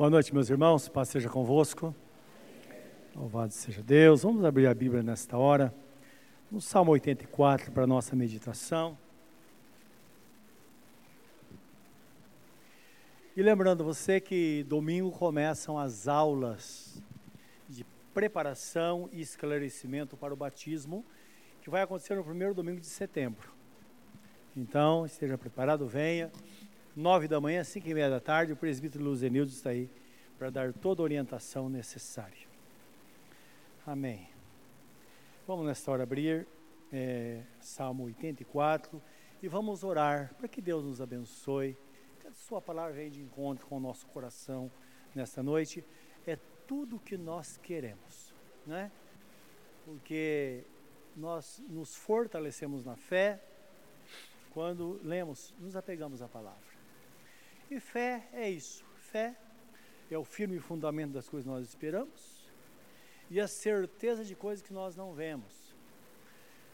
Boa noite, meus irmãos. Paz seja convosco. Louvado seja Deus. Vamos abrir a Bíblia nesta hora. No Salmo 84 para a nossa meditação. E lembrando você que domingo começam as aulas de preparação e esclarecimento para o batismo, que vai acontecer no primeiro domingo de setembro. Então, esteja preparado, venha nove da manhã, cinco e meia da tarde, o presbítero Luzenildo está aí para dar toda a orientação necessária. Amém. Vamos nesta hora abrir é, Salmo 84 e vamos orar para que Deus nos abençoe, que a sua palavra venha de encontro com o nosso coração nesta noite. É tudo o que nós queremos, né? Porque nós nos fortalecemos na fé quando lemos, nos apegamos à palavra. E fé é isso. Fé é o firme fundamento das coisas que nós esperamos e a certeza de coisas que nós não vemos.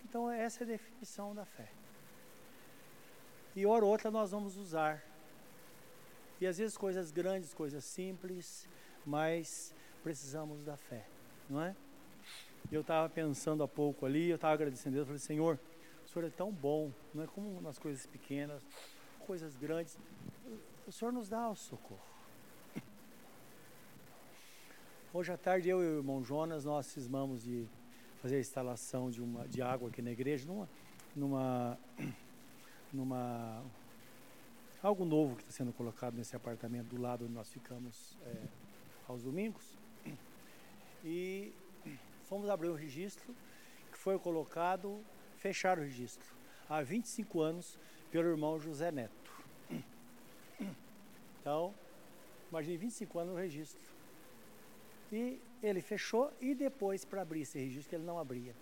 Então, essa é a definição da fé. E hora ou outra nós vamos usar. E às vezes coisas grandes, coisas simples, mas precisamos da fé, não é? Eu estava pensando há pouco ali, eu estava agradecendo a Deus, falei, Senhor, o Senhor é tão bom, não é como nas coisas pequenas, coisas grandes o Senhor nos dá o socorro. Hoje à tarde eu e o irmão Jonas, nós cismamos de fazer a instalação de, uma, de água aqui na igreja, numa, numa, numa algo novo que está sendo colocado nesse apartamento do lado onde nós ficamos é, aos domingos. E fomos abrir o registro, que foi colocado, fechar o registro, há 25 anos, pelo irmão José Neto. Então, imagine 25 anos no registro. E ele fechou e depois para abrir esse registro, ele não abria.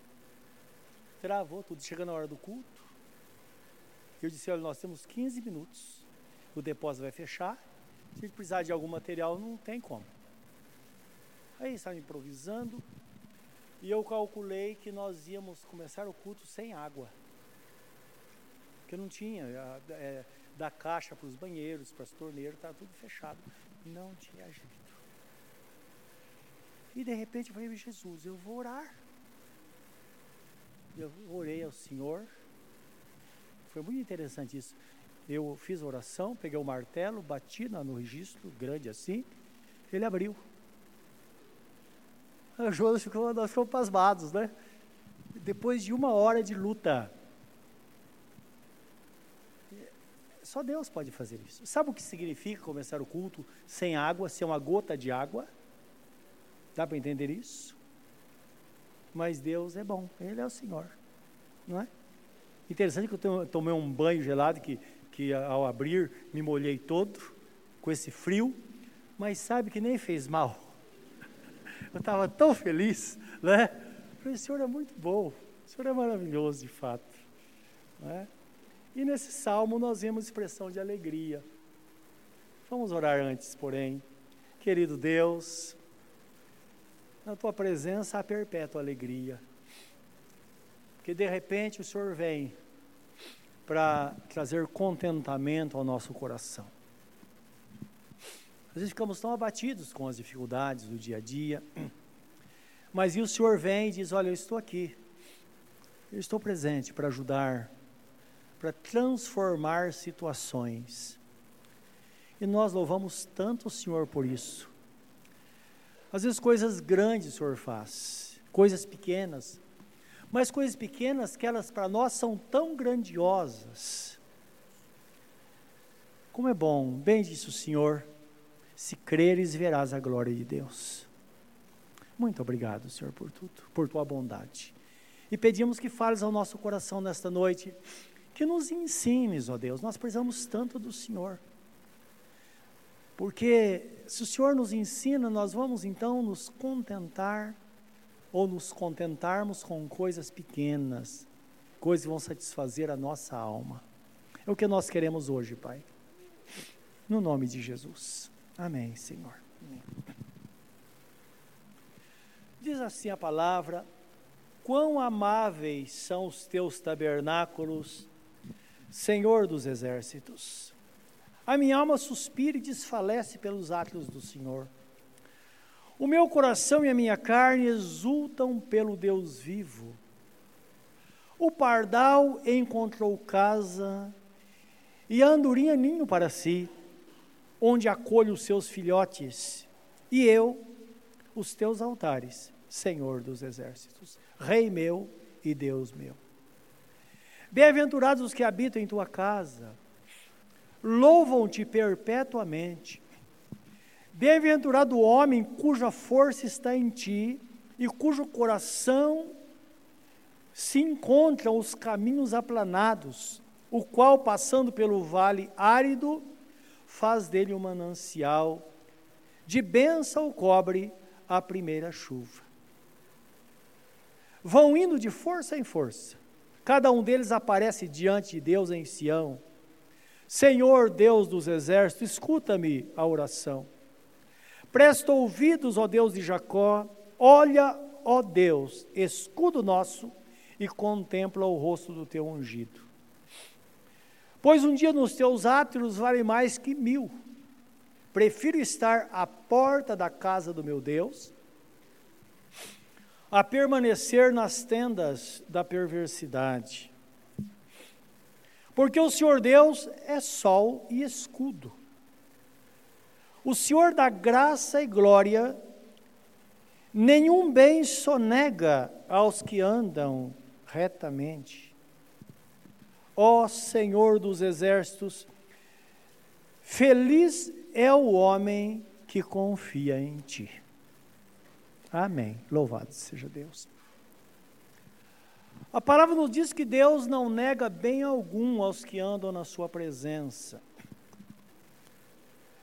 Travou tudo, chegando a hora do culto. Eu disse, olha, nós temos 15 minutos, o depósito vai fechar, se a gente precisar de algum material, não tem como. Aí estava improvisando, e eu calculei que nós íamos começar o culto sem água. Porque não tinha. É, da caixa para os banheiros, para as torneiras, estava tudo fechado. Não tinha jeito. E de repente eu falei, Jesus, eu vou orar. Eu orei ao Senhor. Foi muito interessante isso. Eu fiz a oração, peguei o martelo, bati no registro, grande assim, ele abriu. A Jonas ficou, nós ficamos pasmados, né? Depois de uma hora de luta, Só Deus pode fazer isso. Sabe o que significa começar o culto sem água, sem uma gota de água? Dá para entender isso? Mas Deus é bom, Ele é o Senhor, não é? Interessante que eu tomei um banho gelado que, que ao abrir me molhei todo com esse frio, mas sabe que nem fez mal. Eu estava tão feliz, né? Falei, o Senhor é muito bom, o Senhor é maravilhoso de fato, não é? E nesse salmo nós vemos expressão de alegria. Vamos orar antes, porém. Querido Deus, na tua presença há perpétua alegria. Porque de repente o Senhor vem para trazer contentamento ao nosso coração. Às vezes ficamos tão abatidos com as dificuldades do dia a dia, mas e o Senhor vem e diz: Olha, eu estou aqui, eu estou presente para ajudar, para transformar situações. E nós louvamos tanto o Senhor por isso. Às vezes coisas grandes o Senhor faz, coisas pequenas, mas coisas pequenas que elas para nós são tão grandiosas. Como é bom, bem disse o Senhor, se creres verás a glória de Deus. Muito obrigado, Senhor, por tudo, por tua bondade. E pedimos que fales ao nosso coração nesta noite que nos ensines, ó Deus, nós precisamos tanto do Senhor. Porque se o Senhor nos ensina, nós vamos então nos contentar ou nos contentarmos com coisas pequenas, coisas que vão satisfazer a nossa alma. É o que nós queremos hoje, Pai. No nome de Jesus. Amém, Senhor. Diz assim a palavra: Quão amáveis são os teus tabernáculos Senhor dos exércitos. A minha alma suspira e desfalece pelos átrios do Senhor. O meu coração e a minha carne exultam pelo Deus vivo. O pardal encontrou casa e a andorinha ninho para si, onde acolhe os seus filhotes, e eu, os teus altares, Senhor dos exércitos, Rei meu e Deus meu. Bem-aventurados os que habitam em tua casa, louvam-te perpetuamente. Bem-aventurado o homem cuja força está em ti e cujo coração se encontra os caminhos aplanados, o qual, passando pelo vale árido, faz dele um manancial, de bênção cobre a primeira chuva. Vão indo de força em força, cada um deles aparece diante de Deus em Sião. Senhor Deus dos exércitos, escuta-me a oração. Presta ouvidos, ó Deus de Jacó, olha, ó Deus, escudo nosso, e contempla o rosto do teu ungido. Pois um dia nos teus átrios vale mais que mil. Prefiro estar à porta da casa do meu Deus, a permanecer nas tendas da perversidade. Porque o Senhor Deus é sol e escudo. O Senhor dá graça e glória, nenhum bem sonega aos que andam retamente. Ó Senhor dos exércitos, feliz é o homem que confia em ti. Amém. Louvado seja Deus. A palavra nos diz que Deus não nega bem algum aos que andam na sua presença.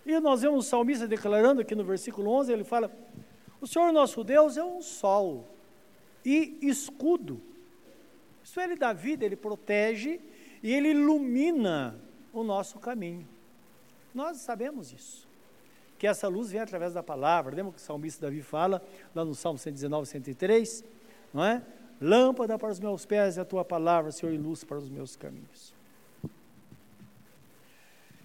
E nós vemos o salmista declarando aqui no versículo 11, ele fala: O Senhor nosso Deus é um sol e escudo. Isso ele dá vida, ele protege e ele ilumina o nosso caminho. Nós sabemos isso. Que essa luz vem através da palavra. Lembra que o salmista Davi fala lá no Salmo 119, 103, não é? Lâmpada para os meus pés é a tua palavra, Senhor, e luz para os meus caminhos.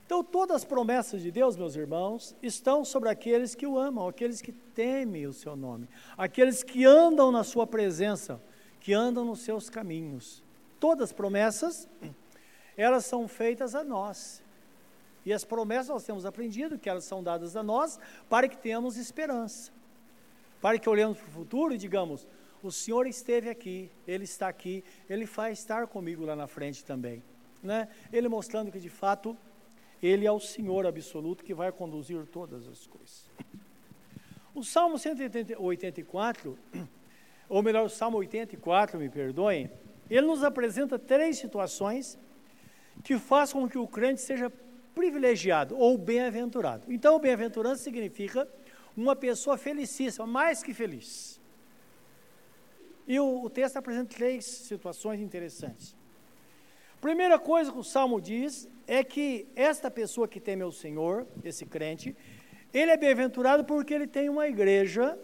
Então, todas as promessas de Deus, meus irmãos, estão sobre aqueles que o amam, aqueles que temem o seu nome, aqueles que andam na sua presença, que andam nos seus caminhos. Todas as promessas, elas são feitas a nós. E as promessas nós temos aprendido que elas são dadas a nós para que tenhamos esperança. Para que olhemos para o futuro e digamos: o Senhor esteve aqui, Ele está aqui, Ele vai estar comigo lá na frente também. Né? Ele mostrando que de fato ele é o Senhor absoluto que vai conduzir todas as coisas. O Salmo 184, ou melhor, o Salmo 84, me perdoem, ele nos apresenta três situações que fazem com que o crente seja privilegiado ou bem-aventurado. Então, bem-aventurança significa uma pessoa felicíssima, mais que feliz. E o, o texto apresenta três situações interessantes. Primeira coisa que o Salmo diz é que esta pessoa que teme ao Senhor, esse crente, ele é bem-aventurado porque ele tem uma igreja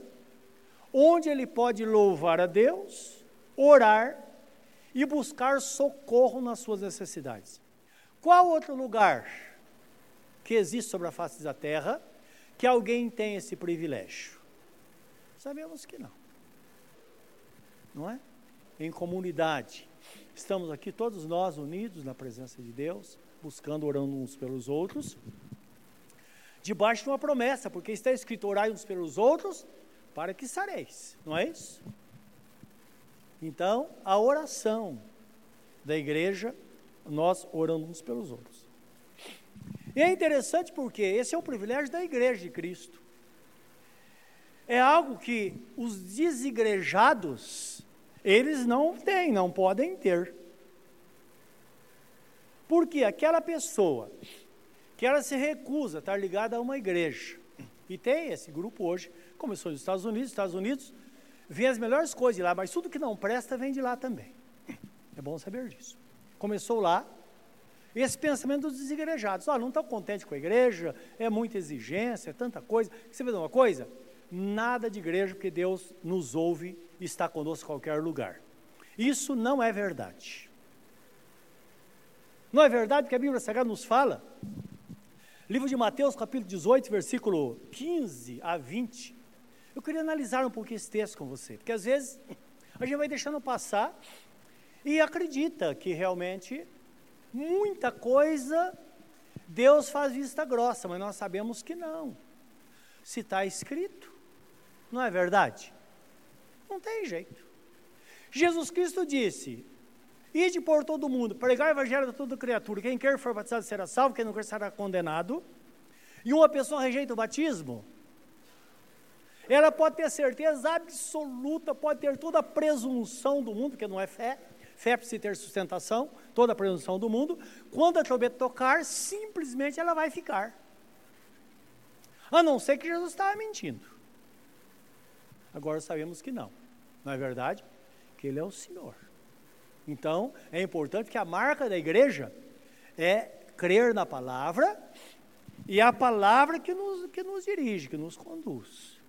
onde ele pode louvar a Deus, orar e buscar socorro nas suas necessidades. Qual outro lugar que existe sobre a face da terra que alguém tem esse privilégio? Sabemos que não. Não é? Em comunidade. Estamos aqui todos nós unidos na presença de Deus buscando, orando uns pelos outros, debaixo de uma promessa, porque está escrito: orai uns pelos outros, para que sareis, não é isso? Então, a oração da igreja, nós orando uns pelos outros. E é interessante porque esse é o privilégio da igreja de Cristo. É algo que os desigrejados, eles não têm, não podem ter. Porque aquela pessoa que ela se recusa a estar ligada a uma igreja, e tem esse grupo hoje, começou nos Estados Unidos, Estados Unidos, vem as melhores coisas de lá, mas tudo que não presta vem de lá também. É bom saber disso. Começou lá, esse pensamento dos desigrejados. Ah, não estão contentes com a igreja, é muita exigência, é tanta coisa. Você vê uma coisa? Nada de igreja, porque Deus nos ouve e está conosco em qualquer lugar. Isso não é verdade. Não é verdade que a Bíblia Sagrada nos fala Livro de Mateus, capítulo 18, versículo 15 a 20. Eu queria analisar um pouquinho esse texto com você, porque às vezes a gente vai deixando passar e acredita que realmente muita coisa Deus faz vista grossa, mas nós sabemos que não. Se está escrito, não é verdade? Não tem jeito. Jesus Cristo disse: Ide por todo mundo, pregar o evangelho a toda criatura. Quem quer for batizado será salvo, quem não quer será condenado. E uma pessoa rejeita o batismo, ela pode ter certeza absoluta, pode ter toda a presunção do mundo, porque não é fé, fé precisa ter sustentação, toda a presunção do mundo. Quando a trombeta tocar, simplesmente ela vai ficar. A não ser que Jesus estava mentindo. Agora sabemos que não, não é verdade? Que Ele é o Senhor. Então, é importante que a marca da igreja é crer na palavra e a palavra que nos, que nos dirige, que nos conduz.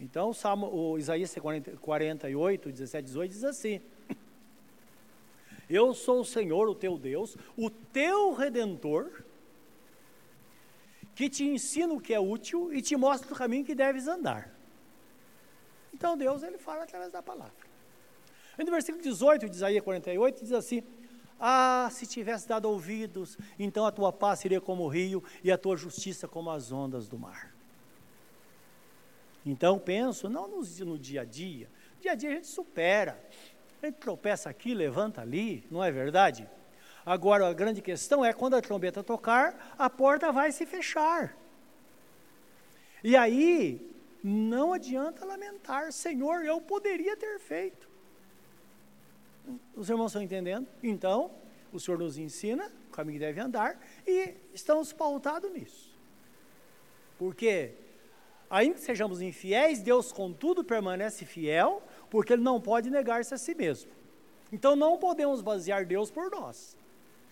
Então, o, Salmo, o Isaías 40, 48, 17, 18 diz assim: Eu sou o Senhor, o teu Deus, o teu redentor, que te ensina o que é útil e te mostra o caminho que deves andar. Então, Deus, ele fala através da palavra. No versículo 18 de Isaías 48 diz assim: Ah, se tivesse dado ouvidos, então a tua paz seria como o rio e a tua justiça como as ondas do mar. Então penso, não no, no dia a dia, dia a dia a gente supera, a gente tropeça aqui, levanta ali, não é verdade? Agora a grande questão é quando a trombeta tocar, a porta vai se fechar. E aí, não adianta lamentar, Senhor, eu poderia ter feito. Os irmãos estão entendendo? Então, o Senhor nos ensina o caminho que deve andar e estamos pautados nisso. Porque, ainda que sejamos infiéis, Deus, contudo, permanece fiel, porque Ele não pode negar-se a si mesmo. Então, não podemos basear Deus por nós,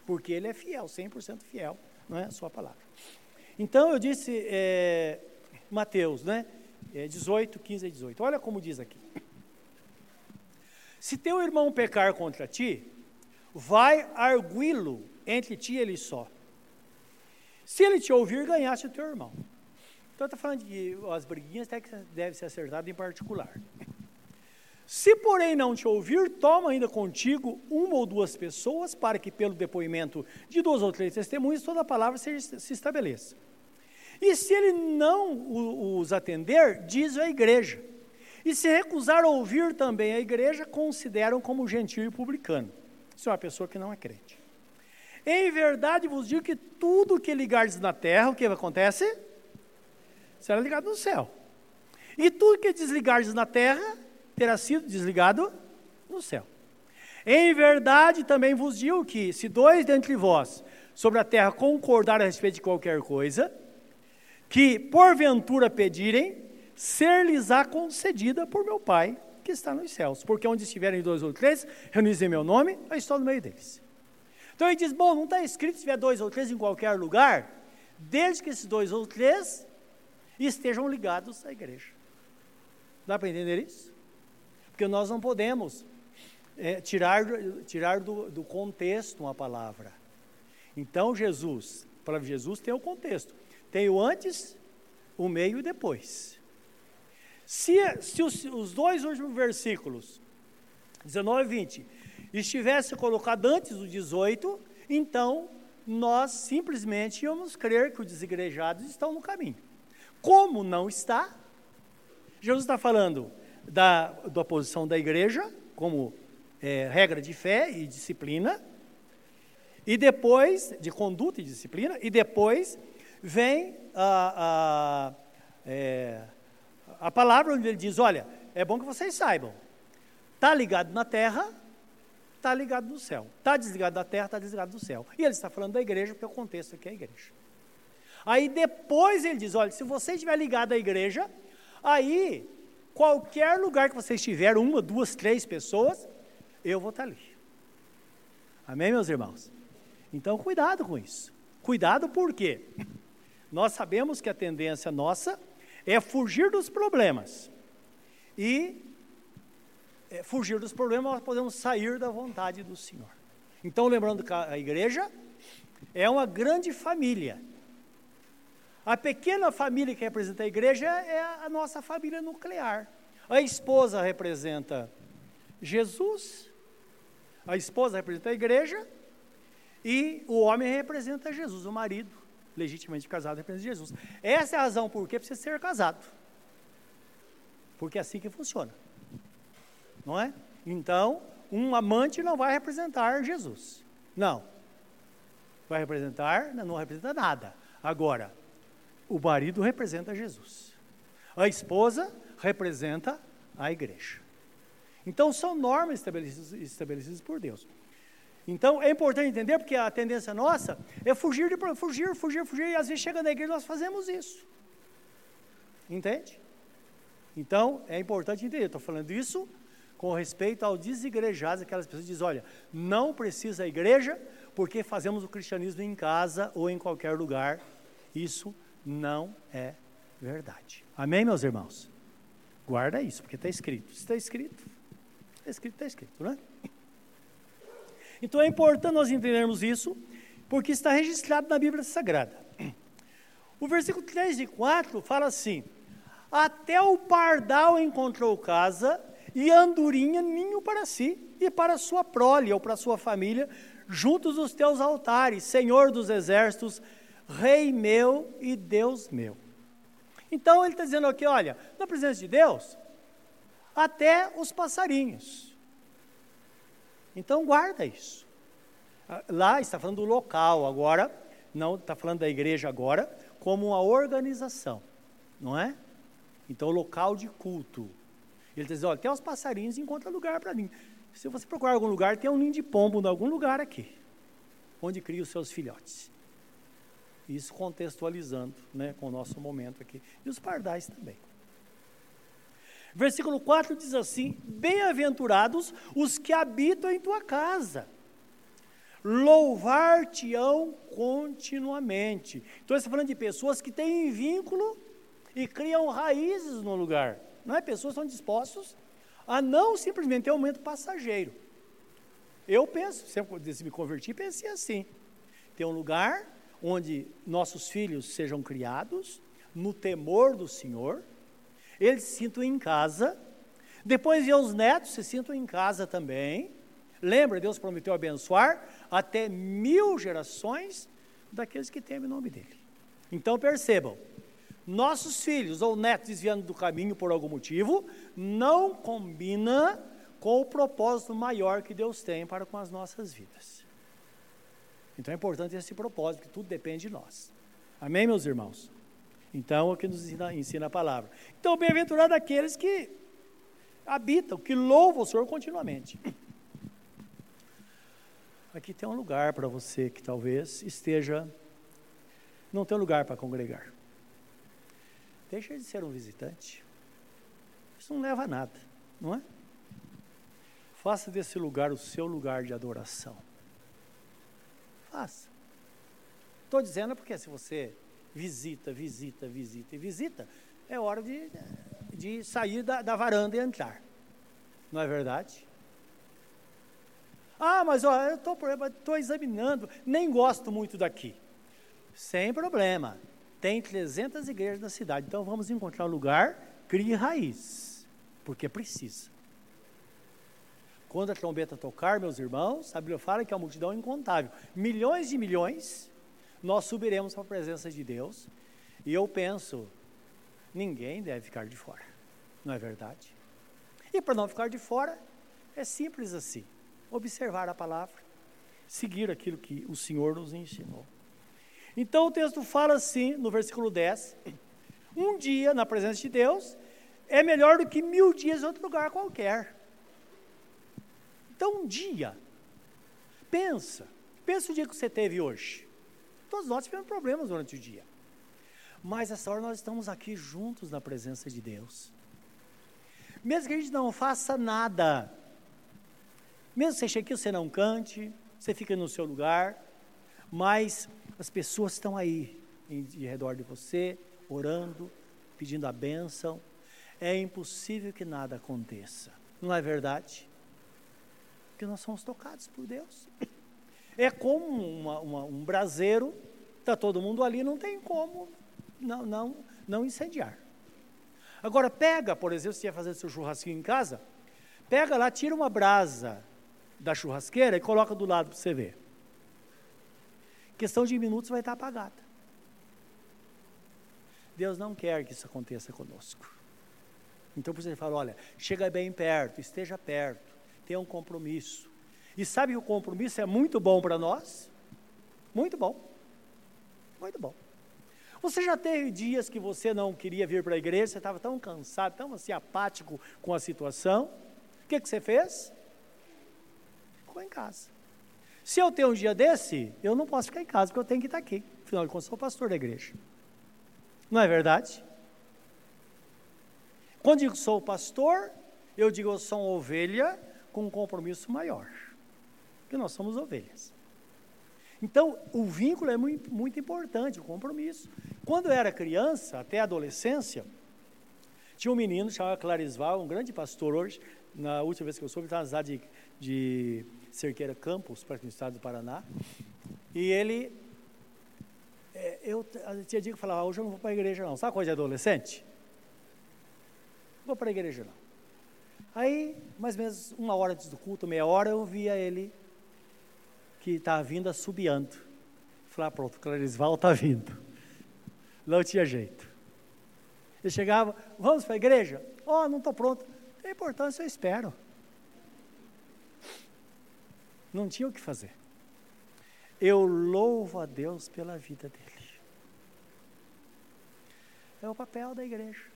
porque Ele é fiel, 100% fiel, não é a Sua palavra. Então, eu disse, é, Mateus, né? É 18, 15 e 18. Olha como diz aqui. Se teu irmão pecar contra ti, vai arguí-lo entre ti e ele só. Se ele te ouvir, ganhaste o teu irmão. Então está falando que as briguinhas devem ser acertadas em particular. Se, porém, não te ouvir, toma ainda contigo uma ou duas pessoas, para que, pelo depoimento de duas ou três testemunhas, toda a palavra se, se estabeleça. E se ele não os atender, diz a igreja. E se recusar ouvir também a igreja, consideram como gentil e publicano. Isso é uma pessoa que não é crente. Em verdade vos digo que tudo que ligardes na terra, o que acontece? Será ligado no céu. E tudo que desligardes na terra, terá sido desligado no céu. Em verdade também vos digo que, se dois dentre vós sobre a terra concordar a respeito de qualquer coisa, que porventura pedirem, ser-lhes-á concedida por meu Pai que está nos céus. Porque onde estiverem dois ou três, reunidos em meu nome, eu estou no meio deles. Então ele diz: bom, não está escrito se tiver dois ou três em qualquer lugar, desde que esses dois ou três estejam ligados à igreja. Dá para entender isso? Porque nós não podemos é, tirar, tirar do, do contexto uma palavra. Então Jesus, a palavra de Jesus tem o contexto. Tem o antes, o meio e depois. Se, se os, os, dois últimos versículos, 19 e 20, estivesse colocado antes do 18, então nós simplesmente íamos crer que os desigrejados estão no caminho. Como não está, Jesus está falando da, da posição da igreja, como é, regra de fé e disciplina, e depois, de conduta e disciplina, e depois vem a, a é, a palavra onde ele diz: olha, é bom que vocês saibam, está ligado na terra, está ligado no céu. Está desligado da terra, está desligado do céu. E ele está falando da igreja, porque o contexto aqui é a igreja. Aí depois ele diz: olha, se você estiver ligado à igreja, aí qualquer lugar que você estiver, uma, duas, três pessoas, eu vou estar ali. Amém, meus irmãos? Então, cuidado com isso. Cuidado porque nós sabemos que a tendência nossa é fugir dos problemas. E é, fugir dos problemas, nós podemos sair da vontade do Senhor. Então, lembrando que a igreja é uma grande família. A pequena família que representa a igreja é a nossa família nuclear. A esposa representa Jesus, a esposa representa a igreja e o homem representa Jesus, o marido, legitimamente casado, representa Jesus. Essa é a razão por que precisa ser casado. Porque é assim que funciona. Não é? Então, um amante não vai representar Jesus. Não. Vai representar, não representa nada. Agora, o marido representa Jesus. A esposa representa a igreja. Então, são normas estabelecidas, estabelecidas por Deus. Então, é importante entender, porque a tendência nossa é fugir, de, fugir, fugir, fugir, e às vezes chega na igreja nós fazemos isso. Entende? Então, é importante entender. Estou falando isso com respeito ao desigrejados, aquelas pessoas que dizem, olha, não precisa a igreja, porque fazemos o cristianismo em casa ou em qualquer lugar. Isso não é verdade. Amém, meus irmãos? Guarda isso, porque está escrito. Se está escrito, está escrito, está escrito, né? Então é importante nós entendermos isso, porque está registrado na Bíblia Sagrada. O versículo 3 e 4 fala assim: Até o pardal encontrou casa, e andorinha ninho para si, e para sua prole, ou para sua família, juntos os teus altares, Senhor dos exércitos, Rei meu e Deus meu. Então ele está dizendo aqui: olha, na presença de Deus, até os passarinhos. Então guarda isso. Ah, lá está falando do local agora, não está falando da igreja agora, como uma organização, não é? Então, local de culto. Ele está dizendo: olha, até os passarinhos encontram lugar para mim. Se você procurar algum lugar, tem um ninho de pombo em algum lugar aqui, onde cria os seus filhotes. Isso contextualizando né, com o nosso momento aqui. E os pardais também. Versículo 4 diz assim: Bem-aventurados os que habitam em tua casa, louvar-te-ão continuamente. Então, está falando de pessoas que têm vínculo e criam raízes no lugar. Não é? Pessoas que estão dispostas a não simplesmente ter um momento passageiro. Eu penso, sempre que me converti, pensei assim: ter um lugar onde nossos filhos sejam criados no temor do Senhor, eles se sintam em casa, depois os netos se sintam em casa também. Lembra, Deus prometeu abençoar até mil gerações daqueles que temem o nome dele. Então percebam, nossos filhos ou netos desviando do caminho por algum motivo, não combina com o propósito maior que Deus tem para com as nossas vidas. Então é importante esse propósito, que tudo depende de nós. Amém, meus irmãos? Então, é o que nos ensina, ensina a palavra. Então, bem-aventurado aqueles que habitam, que louvam o Senhor continuamente. Aqui tem um lugar para você que talvez esteja, não tem lugar para congregar. Deixa de ser um visitante. Isso não leva a nada, não é? Faça desse lugar o seu lugar de adoração. Faça. Estou dizendo porque se você visita, visita, visita e visita, é hora de, de sair da, da varanda e entrar. Não é verdade? Ah, mas ó, eu estou examinando, nem gosto muito daqui. Sem problema. Tem 300 igrejas na cidade, então vamos encontrar um lugar, crie raiz, porque precisa. Quando a trombeta tocar, meus irmãos, a Bíblia fala que a multidão é incontável. Milhões de milhões, nós subiremos para a presença de Deus. E eu penso, ninguém deve ficar de fora. Não é verdade? E para não ficar de fora, é simples assim. Observar a palavra, seguir aquilo que o Senhor nos ensinou. Então o texto fala assim, no versículo 10: Um dia na presença de Deus é melhor do que mil dias em outro lugar qualquer. Então, um dia, pensa, pensa o dia que você teve hoje. Todos nós tivemos problemas durante o dia. Mas essa hora nós estamos aqui juntos na presença de Deus. Mesmo que a gente não faça nada, mesmo que você chegue aqui, você não cante, você fica no seu lugar, mas as pessoas estão aí, em, de redor de você, orando, pedindo a bênção. É impossível que nada aconteça. Não é verdade? Porque nós somos tocados por Deus. É como uma, uma, um braseiro, está todo mundo ali, não tem como não, não, não incendiar. Agora, pega, por exemplo, se ia fazer seu churrasquinho em casa, pega lá, tira uma brasa da churrasqueira e coloca do lado para você ver. Questão de minutos vai estar apagada. Deus não quer que isso aconteça conosco. Então, por isso ele fala: olha, chega bem perto, esteja perto, tenha um compromisso. E sabe que o compromisso é muito bom para nós? Muito bom. Muito bom. Você já teve dias que você não queria vir para a igreja, você estava tão cansado, tão assim apático com a situação. O que, que você fez? Ficou em casa. Se eu tenho um dia desse, eu não posso ficar em casa, porque eu tenho que estar aqui. Afinal de contas, sou pastor da igreja. Não é verdade? Quando digo sou pastor, eu digo eu sou ovelha com um compromisso maior. Porque nós somos ovelhas. Então, o vínculo é muito, muito importante, o compromisso. Quando eu era criança, até adolescência, tinha um menino chamado Clarisval, um grande pastor hoje, na última vez que eu soube, estava na cidade de, de Cerqueira Campos, perto do estado do Paraná, e ele, é, eu tinha dia que falava, ah, hoje eu não vou para a igreja não, sabe coisa de adolescente? Não vou para a igreja não. Aí, mais ou menos uma hora antes do culto, meia hora, eu via ele que estava vindo assobiando. Falei, ah, pronto, Clarisval está vindo. Não tinha jeito. Ele chegava, vamos para a igreja? Oh, não estou pronto. Tem importância, eu espero. Não tinha o que fazer. Eu louvo a Deus pela vida dele. É o papel da igreja.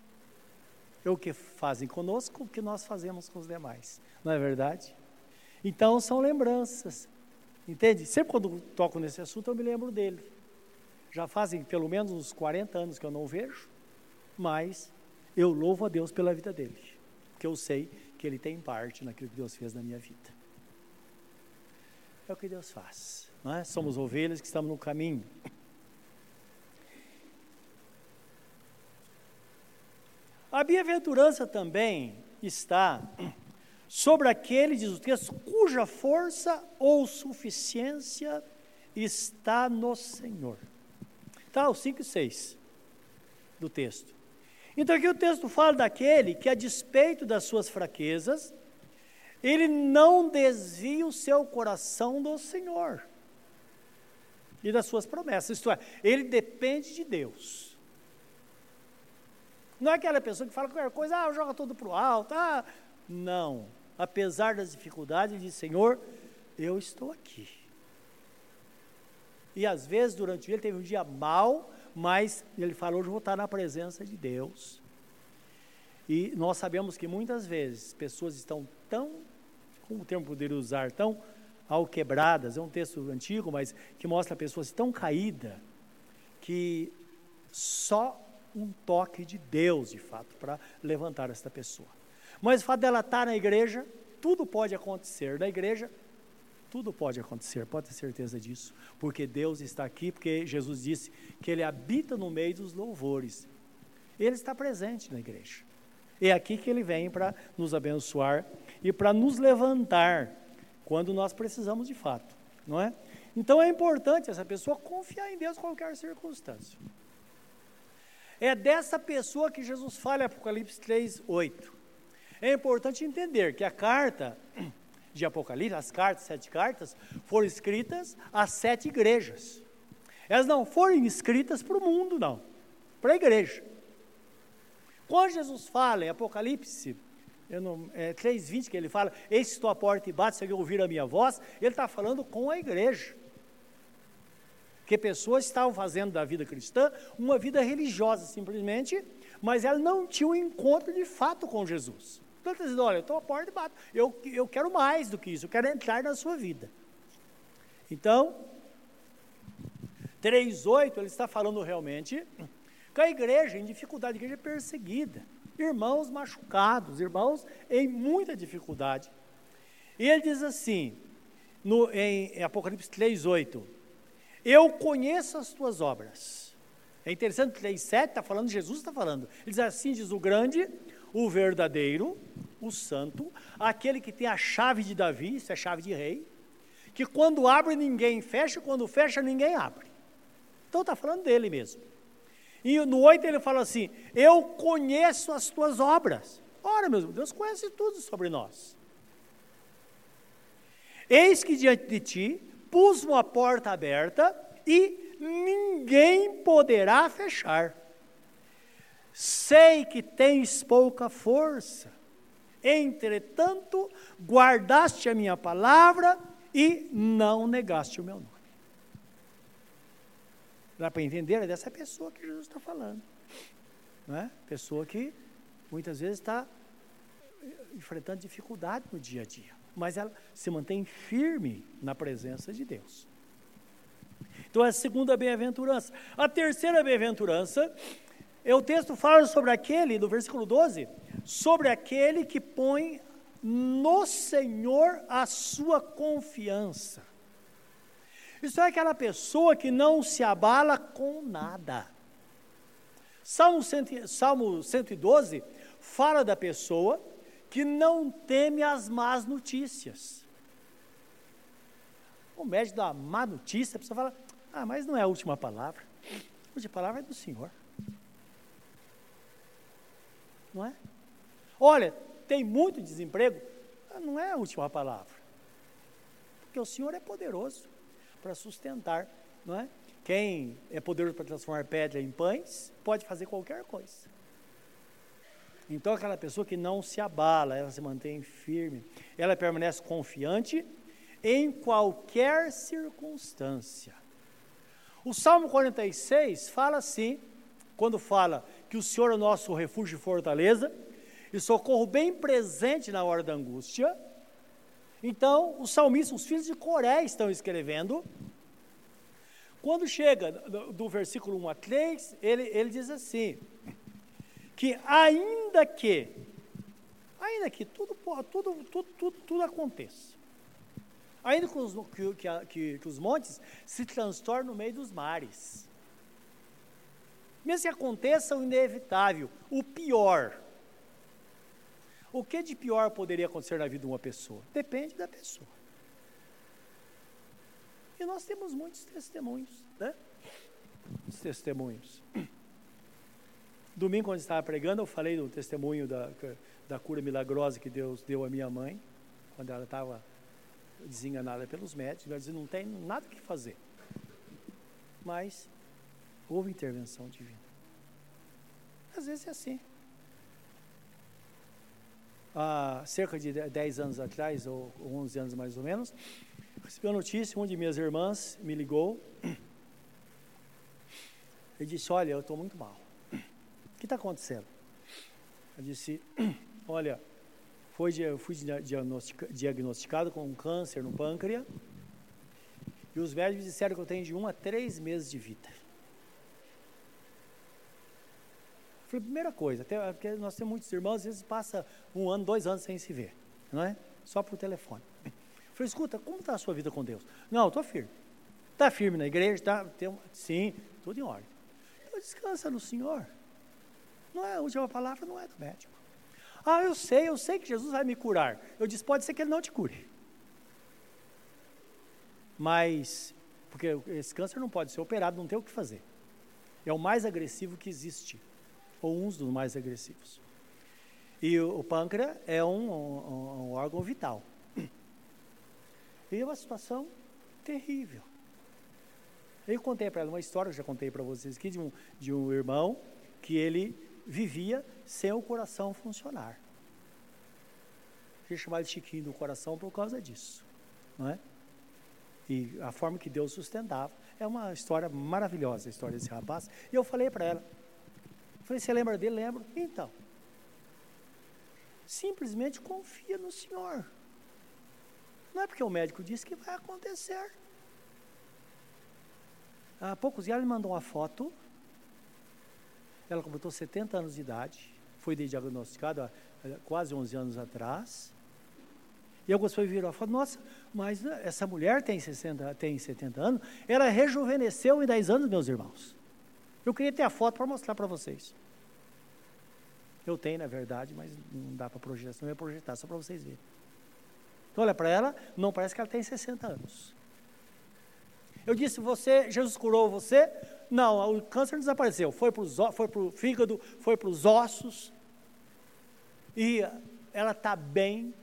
É o que fazem conosco, o que nós fazemos com os demais. Não é verdade? Então são lembranças. Entende? Sempre quando toco nesse assunto eu me lembro dele. Já fazem pelo menos uns 40 anos que eu não vejo, mas eu louvo a Deus pela vida dele, porque eu sei que ele tem parte naquilo que Deus fez na minha vida. É o que Deus faz. Não é? Somos ovelhas que estamos no caminho. A bem-aventurança também está sobre aquele, diz o texto, cuja força ou suficiência está no Senhor. Tá, o 5 e 6 do texto. Então aqui o texto fala daquele que, a despeito das suas fraquezas, ele não desvia o seu coração do Senhor e das suas promessas. Isto é, ele depende de Deus. Não é aquela pessoa que fala qualquer coisa, ah, joga tudo para o alto, ah, não apesar das dificuldades, ele diz: Senhor, eu estou aqui. E às vezes, durante o dia, ele teve um dia mal, mas ele falou: vou estar na presença de Deus. E nós sabemos que muitas vezes pessoas estão tão, como o termo poderia usar, tão alquebradas, é um texto antigo, mas que mostra pessoas tão caídas, que só um toque de Deus, de fato, para levantar esta pessoa. Mas o fato dela estar na igreja, tudo pode acontecer. Na igreja, tudo pode acontecer, pode ter certeza disso. Porque Deus está aqui, porque Jesus disse que Ele habita no meio dos louvores. Ele está presente na igreja. É aqui que Ele vem para nos abençoar e para nos levantar quando nós precisamos de fato, não é? Então é importante essa pessoa confiar em Deus em qualquer circunstância. É dessa pessoa que Jesus fala em Apocalipse 3, 8. É importante entender que a carta de Apocalipse, as cartas, sete cartas, foram escritas às sete igrejas. Elas não foram escritas para o mundo, não, para a igreja. Quando Jesus fala em Apocalipse, não, é 3,20 que ele fala, eis estou à porta e bate, se alguém ouvir a minha voz, ele está falando com a igreja. Que pessoas estavam fazendo da vida cristã uma vida religiosa simplesmente, mas ela não tinha um encontro de fato com Jesus. Então ele está dizendo, olha, eu estou à porta e bato. Eu, eu quero mais do que isso, eu quero entrar na sua vida. Então, 3,8, ele está falando realmente que a igreja em dificuldade, a igreja perseguida, irmãos machucados, irmãos em muita dificuldade. E ele diz assim, no, em Apocalipse 3,8, eu conheço as tuas obras. É interessante, 3,7 está falando, Jesus está falando. Ele diz assim, diz o grande, o verdadeiro, o santo, aquele que tem a chave de Davi, isso é chave de rei, que quando abre ninguém fecha, quando fecha ninguém abre. Então está falando dele mesmo. E no 8 ele fala assim: Eu conheço as tuas obras. Ora, meu Deus conhece tudo sobre nós. Eis que diante de ti pus uma porta aberta e ninguém poderá fechar. Sei que tens pouca força, entretanto, guardaste a minha palavra e não negaste o meu nome. Dá para entender? É dessa pessoa que Jesus está falando. Não é? Pessoa que muitas vezes está enfrentando dificuldade no dia a dia, mas ela se mantém firme na presença de Deus. Então, é a segunda bem-aventurança. A terceira bem-aventurança, é o texto fala sobre aquele, no versículo 12, sobre aquele que põe no Senhor a sua confiança. Isso é aquela pessoa que não se abala com nada. Salmo, cento, Salmo 112 fala da pessoa que não teme as más notícias. O médico uma má notícia, a pessoa fala, ah, mas não é a última palavra. A última palavra é do Senhor. Não é? Olha, tem muito desemprego, não é a última palavra. Porque o Senhor é poderoso para sustentar, não é? Quem é poderoso para transformar pedra em pães, pode fazer qualquer coisa. Então, aquela pessoa que não se abala, ela se mantém firme, ela permanece confiante em qualquer circunstância. O Salmo 46 fala assim, quando fala que o Senhor é o nosso refúgio e fortaleza, e socorro bem presente na hora da angústia, então, os salmistas, os filhos de Coré estão escrevendo. Quando chega do, do versículo 1 a 3, ele, ele diz assim: que ainda que, ainda que tudo, tudo, tudo, tudo, tudo aconteça, ainda que os, que, que, que os montes se transtornem no meio dos mares, mesmo que aconteça o inevitável, o pior, o que de pior poderia acontecer na vida de uma pessoa? Depende da pessoa. E nós temos muitos testemunhos, né? Os testemunhos. Domingo, quando estava pregando, eu falei do testemunho da, da cura milagrosa que Deus deu à minha mãe, quando ela estava desenganada pelos médicos. Ela dizia: não tem nada que fazer. Mas houve intervenção divina. Às vezes é assim há cerca de 10 anos atrás, ou 11 anos mais ou menos, recebi uma notícia, uma de minhas irmãs me ligou e disse, olha, eu estou muito mal. Que está acontecendo? Eu disse, olha, foi, fui diagnosticado com um câncer no pâncreas e os médicos disseram que eu tenho de um a três meses de vida. Falei, primeira coisa, até, porque nós temos muitos irmãos, às vezes passa um ano, dois anos sem se ver, não é? Só por telefone. Falei, escuta, como está a sua vida com Deus? Não, estou firme. Está firme na igreja? Tá, tem, sim, tudo em ordem. Então descansa no Senhor. Não é a última palavra, não é do médico. Ah, eu sei, eu sei que Jesus vai me curar. Eu disse, pode ser que ele não te cure. Mas, porque esse câncer não pode ser operado, não tem o que fazer. É o mais agressivo que existe ou uns dos mais agressivos. E o, o pâncreas é um, um, um órgão vital. E é uma situação terrível. Eu contei para ela uma história, eu já contei para vocês aqui, de um, de um irmão que ele vivia sem o coração funcionar. Ele chamava de Chiquinho do coração por causa disso. Não é? E a forma que Deus sustentava. É uma história maravilhosa, a história desse rapaz. E eu falei para ela, Falei, você lembra dele? Lembro. Então, simplesmente confia no Senhor. Não é porque o médico disse que vai acontecer. Há poucos dias ele mandou uma foto. Ela completou 70 anos de idade. Foi diagnosticada há quase 11 anos atrás. E algumas pessoas viram a foto, nossa, mas essa mulher tem, 60, tem 70 anos, ela rejuvenesceu em 10 anos, meus irmãos. Eu queria ter a foto para mostrar para vocês. Eu tenho, na verdade, mas não dá para projetar, não ia projetar, só para vocês verem. Então, olha para ela, não parece que ela tem 60 anos. Eu disse, você, Jesus curou você? Não, o câncer desapareceu. Foi para o fígado, foi para os ossos. E ela está bem,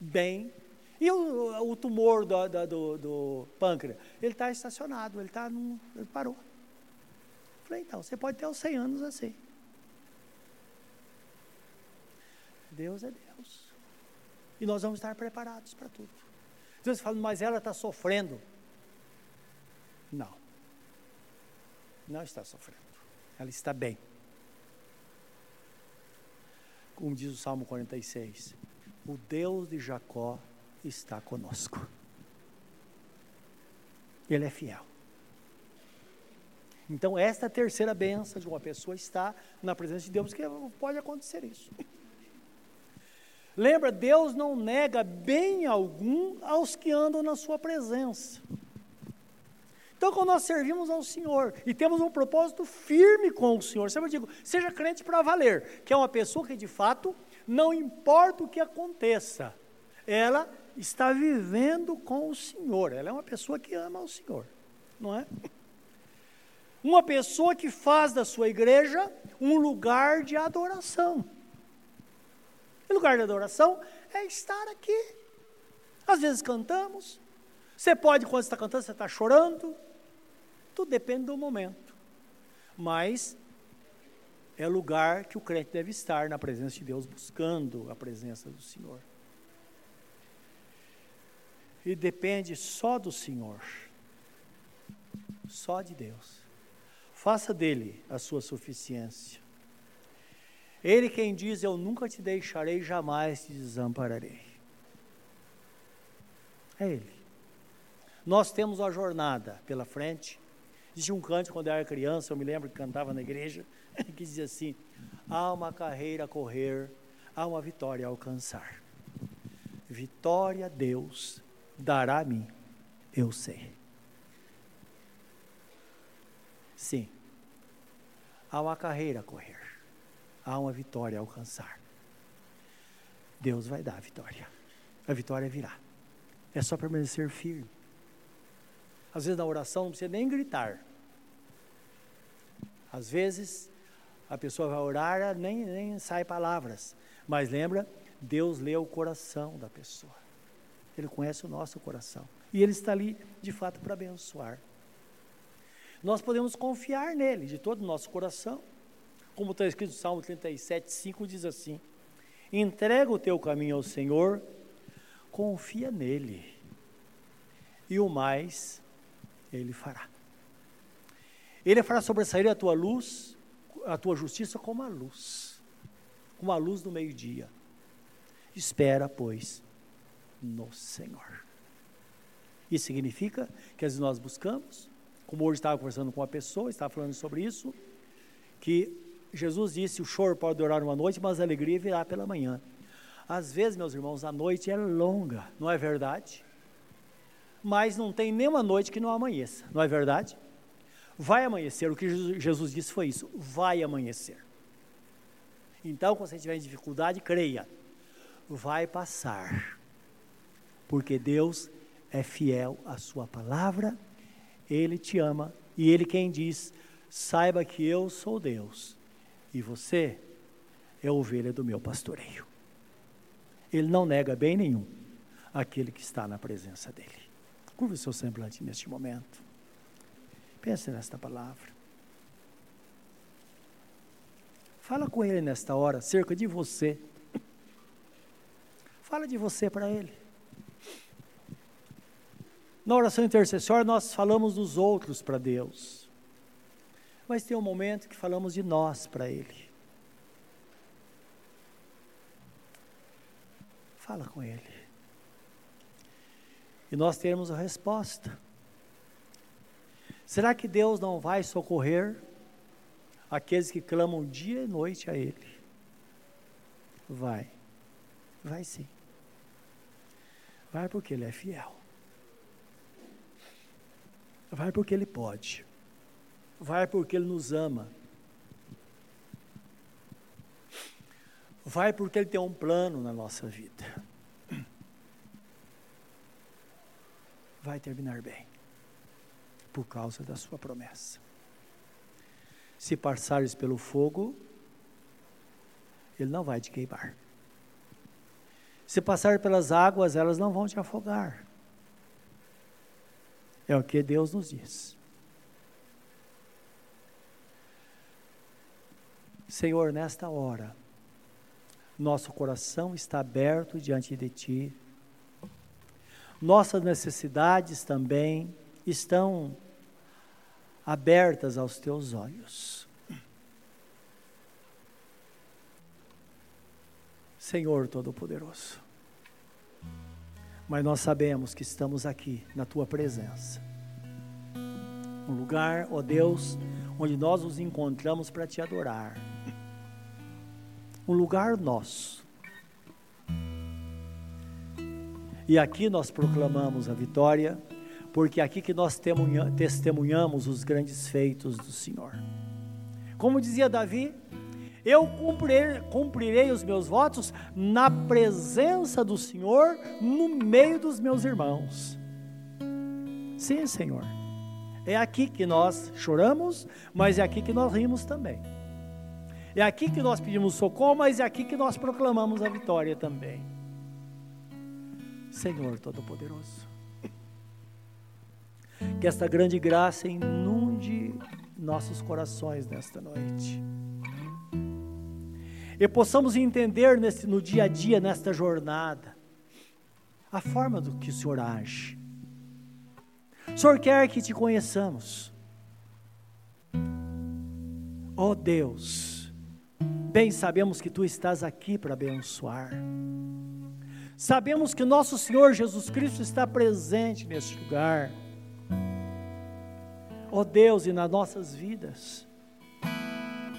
bem. E o, o tumor do, do, do, pâncreas? Ele está estacionado, ele, tá num, ele parou. Falei, então, você pode ter os 100 anos assim. Deus é Deus. E nós vamos estar preparados para tudo. Deus fala, mas ela está sofrendo. Não. Não está sofrendo. Ela está bem. Como diz o Salmo 46, o Deus de Jacó está conosco. Ele é fiel. Então, esta é a terceira benção de uma pessoa estar na presença de Deus, que pode acontecer isso. Lembra, Deus não nega bem algum aos que andam na sua presença. Então, quando nós servimos ao Senhor e temos um propósito firme com o Senhor, sempre digo, seja crente para valer, que é uma pessoa que de fato, não importa o que aconteça, ela está vivendo com o Senhor, ela é uma pessoa que ama o Senhor, não é? Uma pessoa que faz da sua igreja um lugar de adoração. E lugar de adoração é estar aqui. Às vezes cantamos. Você pode, quando está cantando, você está chorando. Tudo depende do momento. Mas é lugar que o crente deve estar na presença de Deus, buscando a presença do Senhor. E depende só do Senhor, só de Deus. Faça dele a sua suficiência. Ele quem diz: Eu nunca te deixarei, jamais te desampararei. É Ele. Nós temos uma jornada pela frente. Existe um canto quando eu era criança, eu me lembro que cantava na igreja, que dizia assim: Há uma carreira a correr, há uma vitória a alcançar. Vitória Deus dará a mim, eu sei. Sim, há uma carreira a correr há uma vitória a alcançar. Deus vai dar a vitória. A vitória virá. É só permanecer firme. Às vezes na oração não precisa nem gritar. Às vezes a pessoa vai orar, nem, nem sai palavras. Mas lembra, Deus lê o coração da pessoa. Ele conhece o nosso coração. E Ele está ali, de fato, para abençoar. Nós podemos confiar nele de todo o nosso coração como está escrito no Salmo 37, 5, diz assim: entrega o teu caminho ao Senhor, confia nele, e o mais ele fará. Ele fará sobressair a tua luz, a tua justiça como a luz, como a luz do meio-dia. Espera, pois, no Senhor. Isso significa que às vezes nós buscamos, como hoje estava conversando com uma pessoa, estava falando sobre isso, que Jesus disse: o choro pode durar uma noite, mas a alegria virá pela manhã. Às vezes, meus irmãos, a noite é longa, não é verdade? Mas não tem nenhuma noite que não amanheça, não é verdade? Vai amanhecer, o que Jesus disse foi isso: vai amanhecer. Então, quando você estiver em dificuldade, creia, vai passar, porque Deus é fiel à Sua palavra, Ele te ama, e Ele quem diz: saiba que eu sou Deus e você é ovelha do meu pastoreio. Ele não nega bem nenhum aquele que está na presença dele. Curva o seu semblante neste momento. Pense nesta palavra. Fala com ele nesta hora acerca de você. Fala de você para ele. Na oração intercessória, nós falamos dos outros para Deus mas tem um momento que falamos de nós para Ele. Fala com Ele. E nós teremos a resposta. Será que Deus não vai socorrer aqueles que clamam dia e noite a Ele? Vai. Vai sim. Vai porque Ele é fiel. Vai porque Ele pode. Vai porque Ele nos ama. Vai porque Ele tem um plano na nossa vida. Vai terminar bem, por causa da Sua promessa. Se passares pelo fogo, ele não vai te queimar. Se passar pelas águas, elas não vão te afogar. É o que Deus nos diz. Senhor, nesta hora, nosso coração está aberto diante de Ti. Nossas necessidades também estão abertas aos Teus olhos. Senhor Todo-Poderoso, mas nós sabemos que estamos aqui na Tua presença. Um lugar, ó Deus, onde nós nos encontramos para Te adorar um lugar nosso. E aqui nós proclamamos a vitória, porque é aqui que nós testemunhamos os grandes feitos do Senhor. Como dizia Davi, eu cumprirei, cumprirei, os meus votos na presença do Senhor, no meio dos meus irmãos. Sim, Senhor. É aqui que nós choramos, mas é aqui que nós rimos também. É aqui que nós pedimos socorro, mas é aqui que nós proclamamos a vitória também. Senhor Todo-Poderoso, que esta grande graça inunde nossos corações nesta noite. E possamos entender nesse, no dia a dia, nesta jornada, a forma do que o Senhor age. O Senhor quer que te conheçamos. Oh Deus, Bem sabemos que tu estás aqui para abençoar. Sabemos que nosso Senhor Jesus Cristo está presente neste lugar. Ó oh Deus, e nas nossas vidas.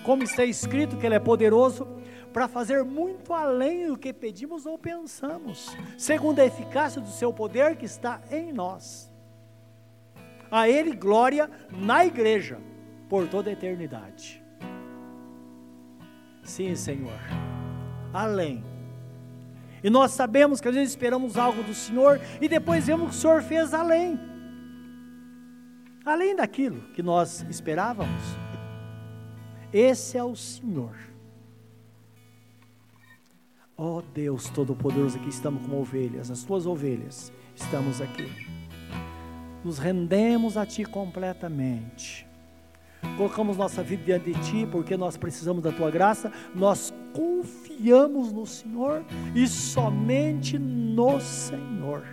Como está escrito que Ele é poderoso para fazer muito além do que pedimos ou pensamos, segundo a eficácia do seu poder que está em nós. A Ele glória na igreja por toda a eternidade. Sim, Senhor. Além. E nós sabemos que às vezes esperamos algo do Senhor e depois vemos que o Senhor fez além. Além daquilo que nós esperávamos. Esse é o Senhor. Ó oh, Deus Todo-Poderoso, aqui estamos como ovelhas, as tuas ovelhas, estamos aqui. Nos rendemos a Ti completamente colocamos nossa vida diante de Ti, porque nós precisamos da Tua graça, nós confiamos no Senhor e somente no Senhor.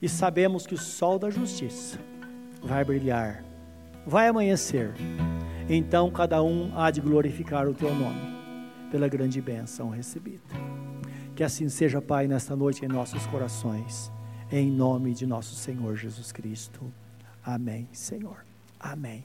E sabemos que o sol da justiça vai brilhar, vai amanhecer. Então cada um há de glorificar o Teu nome, pela grande bênção recebida. Que assim seja, Pai, nesta noite em nossos corações, em nome de nosso Senhor Jesus Cristo. Amém, Senhor. Amém.